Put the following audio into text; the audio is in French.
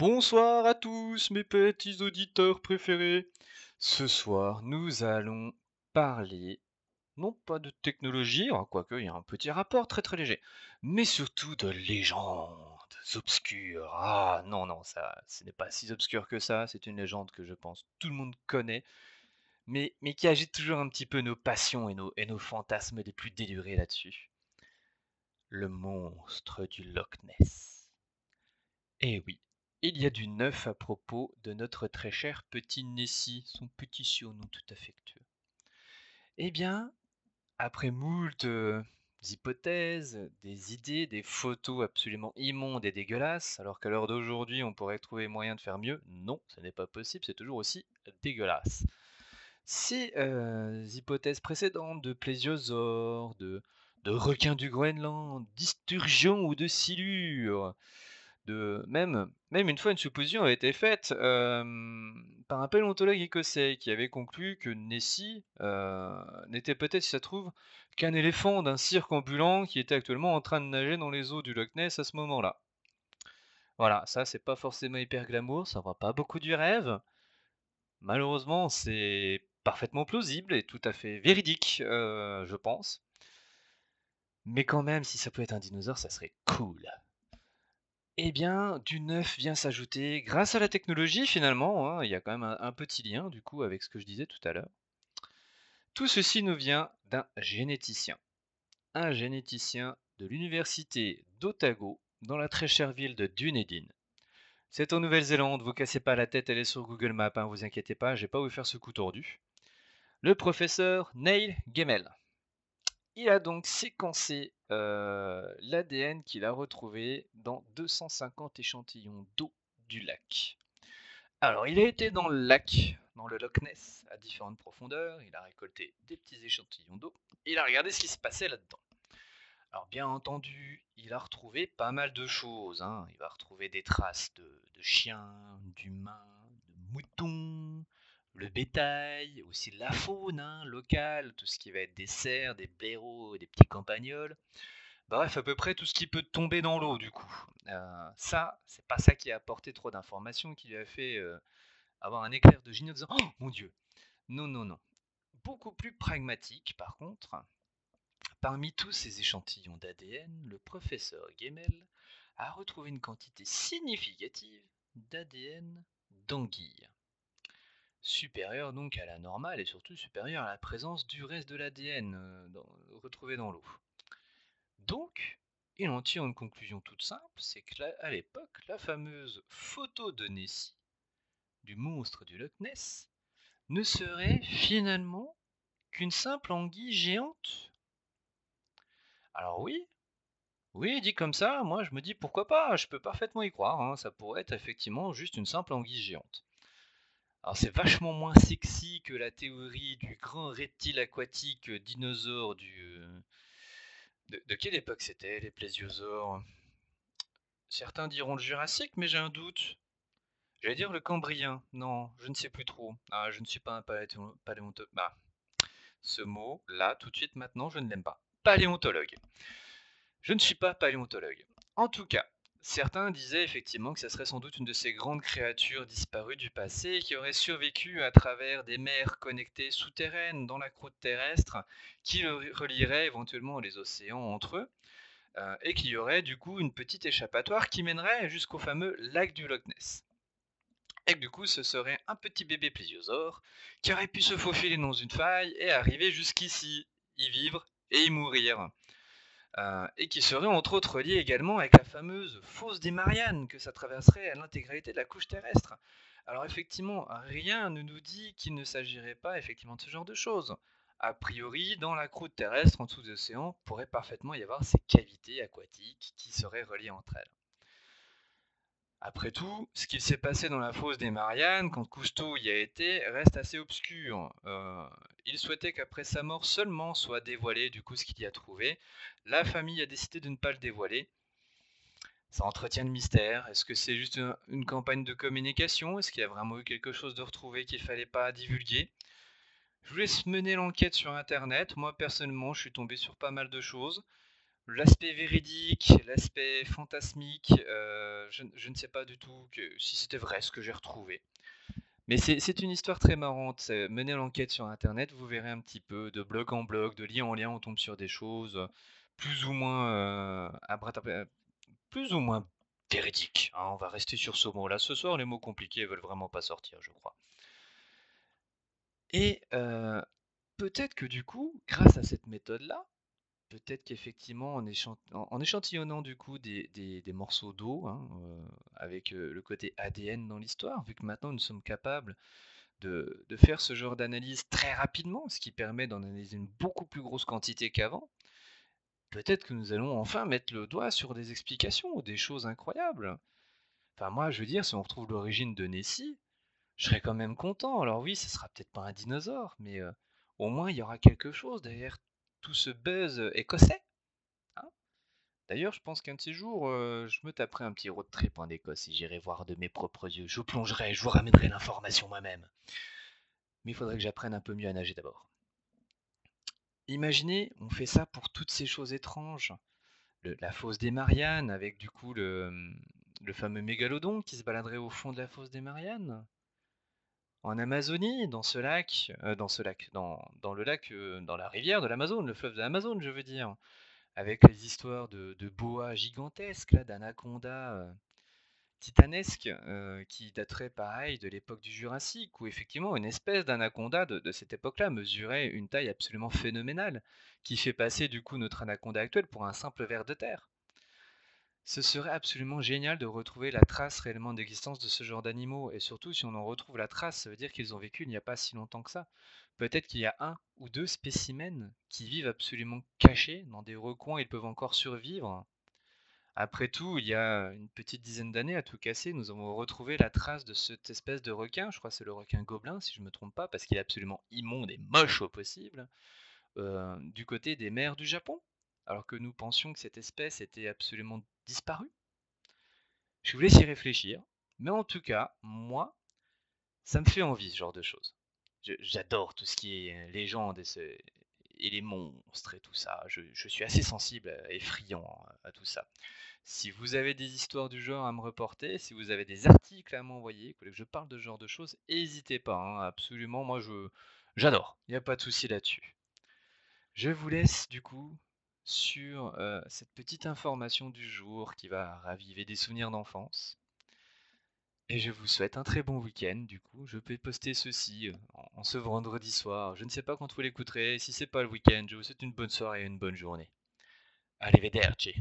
Bonsoir à tous mes petits auditeurs préférés. Ce soir, nous allons parler, non pas de technologie, hein, quoique il y a un petit rapport très très léger, mais surtout de légendes obscures. Ah non, non, ça, ce n'est pas si obscur que ça, c'est une légende que je pense tout le monde connaît, mais, qui agite toujours un petit peu nos passions et nos, et nos fantasmes les plus délurés là-dessus. Le monstre du Loch Ness. Eh oui, il y a du neuf à propos de notre très cher petit Nessie, son petit surnom tout affectueux. Eh bien, après moult euh, hypothèses, des idées, des photos absolument immondes et dégueulasses, alors qu'à l'heure d'aujourd'hui on pourrait trouver moyen de faire mieux, non, ce n'est pas possible, c'est toujours aussi dégueulasse. Ces euh, hypothèses précédentes de plésiosaures, de, requins du Groenland, d'isturgions ou de silures, même, une fois une supposition a été faite par un paléontologue écossais qui avait conclu que Nessie n'était peut-être, si ça trouve, qu'un éléphant d'un cirque ambulant qui était actuellement en train de nager dans les eaux du Loch Ness à ce moment-là. Voilà, ça c'est pas forcément hyper glamour, ça va pas beaucoup du rêve. Malheureusement, c'est parfaitement plausible et tout à fait véridique, je pense. Mais quand même, si ça pouvait être un dinosaure, ça serait cool. Eh bien, du neuf vient s'ajouter, grâce à la technologie finalement, hein, il y a quand même un, petit lien du coup avec ce que je disais tout à l'heure. Tout ceci nous vient d'un généticien. Un généticien de l'université d'Otago, dans la très chère ville de Dunedin. C'est en Nouvelle-Zélande, vous cassez pas la tête, elle est sur Google Maps, hein, vous inquiétez pas, je vais pas vous faire ce coup tordu. Le professeur Neil Gemmel. Il a donc séquencé euh, l'ADN qu'il a retrouvé dans 250 échantillons d'eau du lac. Alors, il a été dans le lac, dans le Loch Ness, à différentes profondeurs. Il a récolté des petits échantillons d'eau. Il a regardé ce qui se passait là-dedans. Alors, bien entendu, il a retrouvé pas mal de choses. Hein. Il va retrouver des traces de, de chiens, d'humains, de moutons, le bétail, aussi la faune hein, locale, tout ce qui va être des cerfs, des blaireaux, des petits campagnols. Bref, à peu près tout ce qui peut tomber dans l'eau, du coup. Euh, ça, c'est pas ça qui a apporté trop d'informations, qui lui a fait euh, avoir un éclair de génie Oh mon Dieu Non, non, non. Beaucoup plus pragmatique, par contre, parmi tous ces échantillons d'ADN, le professeur Gemmel a retrouvé une quantité significative d'ADN d'anguille supérieur donc à la normale et surtout supérieur à la présence du reste de l'ADN euh, retrouvé dans l'eau. Donc, il en tire une conclusion toute simple, c'est qu'à l'époque, la fameuse photo de Nessie du monstre du Loch Ness ne serait finalement qu'une simple anguille géante. Alors oui, oui, dit comme ça, moi je me dis pourquoi pas, je peux parfaitement y croire, hein, ça pourrait être effectivement juste une simple anguille géante. Alors c'est vachement moins sexy que la théorie du grand reptile aquatique dinosaure du... Euh, de, quelle époque c'était les plésiosaures? Certains diront le Jurassique, mais j'ai un doute. J'allais dire le Cambrien. Non, je ne sais plus trop. Ah, je ne suis pas un paléontologue. Bah, ce mot, là, tout de suite, maintenant, je ne l'aime pas. Paléontologue. Je ne suis pas paléontologue. En tout cas, Certains disaient effectivement que ce serait sans doute une de ces grandes créatures disparues du passé qui aurait survécu à travers des mers connectées souterraines dans la croûte terrestre qui relieraient éventuellement les océans entre eux euh, et y aurait du coup une petite échappatoire qui mènerait jusqu'au fameux lac du Loch Ness. Et que du coup ce serait un petit bébé plésiosaure qui aurait pu se faufiler dans une faille et arriver jusqu'ici, y vivre et y mourir. Euh, et qui serait entre autres lié également avec la fameuse fosse des Mariannes que ça traverserait à l'intégralité de la couche terrestre. Alors effectivement, rien ne nous dit qu'il ne s'agirait pas effectivement de ce genre de choses. A priori, dans la croûte terrestre, en dessous des océans, pourrait parfaitement y avoir ces cavités aquatiques qui seraient reliées entre elles. Après tout, ce qui s'est passé dans la fosse des Mariannes, quand Cousteau y a été, reste assez obscur. Euh, il souhaitait qu'après sa mort seulement soit dévoilé du coup ce qu'il y a trouvé. La famille a décidé de ne pas le dévoiler. Ça entretient le mystère. Est-ce que c'est juste une, campagne de communication? Est-ce qu'il y a vraiment eu quelque chose de retrouvé qu'il ne fallait pas divulguer? Je vous laisse mener l'enquête sur Internet. Moi, personnellement, je suis tombé sur pas mal de choses. l'aspect véridique, l'aspect fantasmique, euh, je, ne sais pas du tout si c'était vrai ce que j'ai retrouvé. Mais c'est une histoire très marrante. Menez l'enquête sur internet, vous verrez un petit peu de blog en blog, de lien en lien, on tombe sur des choses euh, plus ou moins euh, euh, plus ou moins véridiques. hein. On va rester sur ce mot-là. Ce soir, les mots compliqués veulent vraiment pas sortir, je crois. Et peut-être que du coup, grâce à cette méthode-là, peut-être qu'effectivement, en, échantillonnant du coup des, morceaux d'eau, hein, euh, avec euh, le côté ADN dans l'histoire, vu que maintenant nous sommes capables de, faire ce genre d'analyse très rapidement, ce qui permet d'en analyser une beaucoup plus grosse quantité qu'avant, peut-être que nous allons enfin mettre le doigt sur des explications ou des choses incroyables. Enfin moi, je veux dire, si on retrouve l'origine de Nessie, je serais quand même content. Alors oui, ce sera peut-être pas un dinosaure, mais euh, au moins il y aura quelque chose derrière tout ce buzz écossais. Hein. D'ailleurs, je pense qu'un de ces jours, euh, je me taperai un petit road trip en Écosse et j'irai voir de mes propres yeux. Je plongerai, je vous ramènerai l'information moi-même. Mais il faudrait que j'apprenne un peu mieux à nager d'abord. Imaginez, on fait ça pour toutes ces choses étranges. la fosse des Mariannes, avec du coup le, le fameux mégalodon qui se baladerait au fond de la fosse des Mariannes en Amazonie, dans ce lac, euh, dans ce lac, dans, le lac, euh, dans la rivière de l'Amazone, le fleuve de l'Amazone, je veux dire, avec les histoires de, de boas gigantesques, là, d'anacondas euh, titanesques, qui dateraient pareil de l'époque du Jurassique, où effectivement une espèce d'anaconda de, de cette époque-là mesurait une taille absolument phénoménale, qui fait passer du coup notre anaconda actuel pour un simple ver de terre. Ce serait absolument génial de retrouver la trace réellement d'existence de ce genre d'animaux, et surtout si on en retrouve la trace, ça veut dire qu'ils ont vécu il n'y a pas si longtemps que ça. Peut-être qu'il y a un ou deux spécimens qui vivent absolument cachés dans des recoins, ils peuvent encore survivre. Après tout, il y a une petite dizaine d'années, à tout casser, nous avons retrouvé la trace de cette espèce de requin, je crois que c'est le requin gobelin, si je ne me trompe pas, parce qu'il est absolument immonde et moche au possible, euh, du côté des mers du Japon alors que nous pensions que cette espèce était absolument disparue Je vous laisse y réfléchir, mais en tout cas, moi, ça me fait envie ce genre de choses. J'adore tout ce qui est légende et, les monstres et tout ça. Je, suis assez sensible et friand à, tout ça. Si vous avez des histoires du genre à me reporter, si vous avez des articles à m'envoyer, que je parle de ce genre de choses, n'hésitez pas. Hein, absolument, moi, j'adore. Il n'y a pas de souci là-dessus. Je vous laisse du coup sur cette petite information du jour qui va raviver des souvenirs d'enfance. Et je vous souhaite un très bon week-end. Du coup, je peux poster ceci en, ce vendredi soir. Je ne sais pas quand vous l'écouterez. Si c'est pas le week-end, je vous souhaite une bonne soirée et une bonne journée. Arrivederci.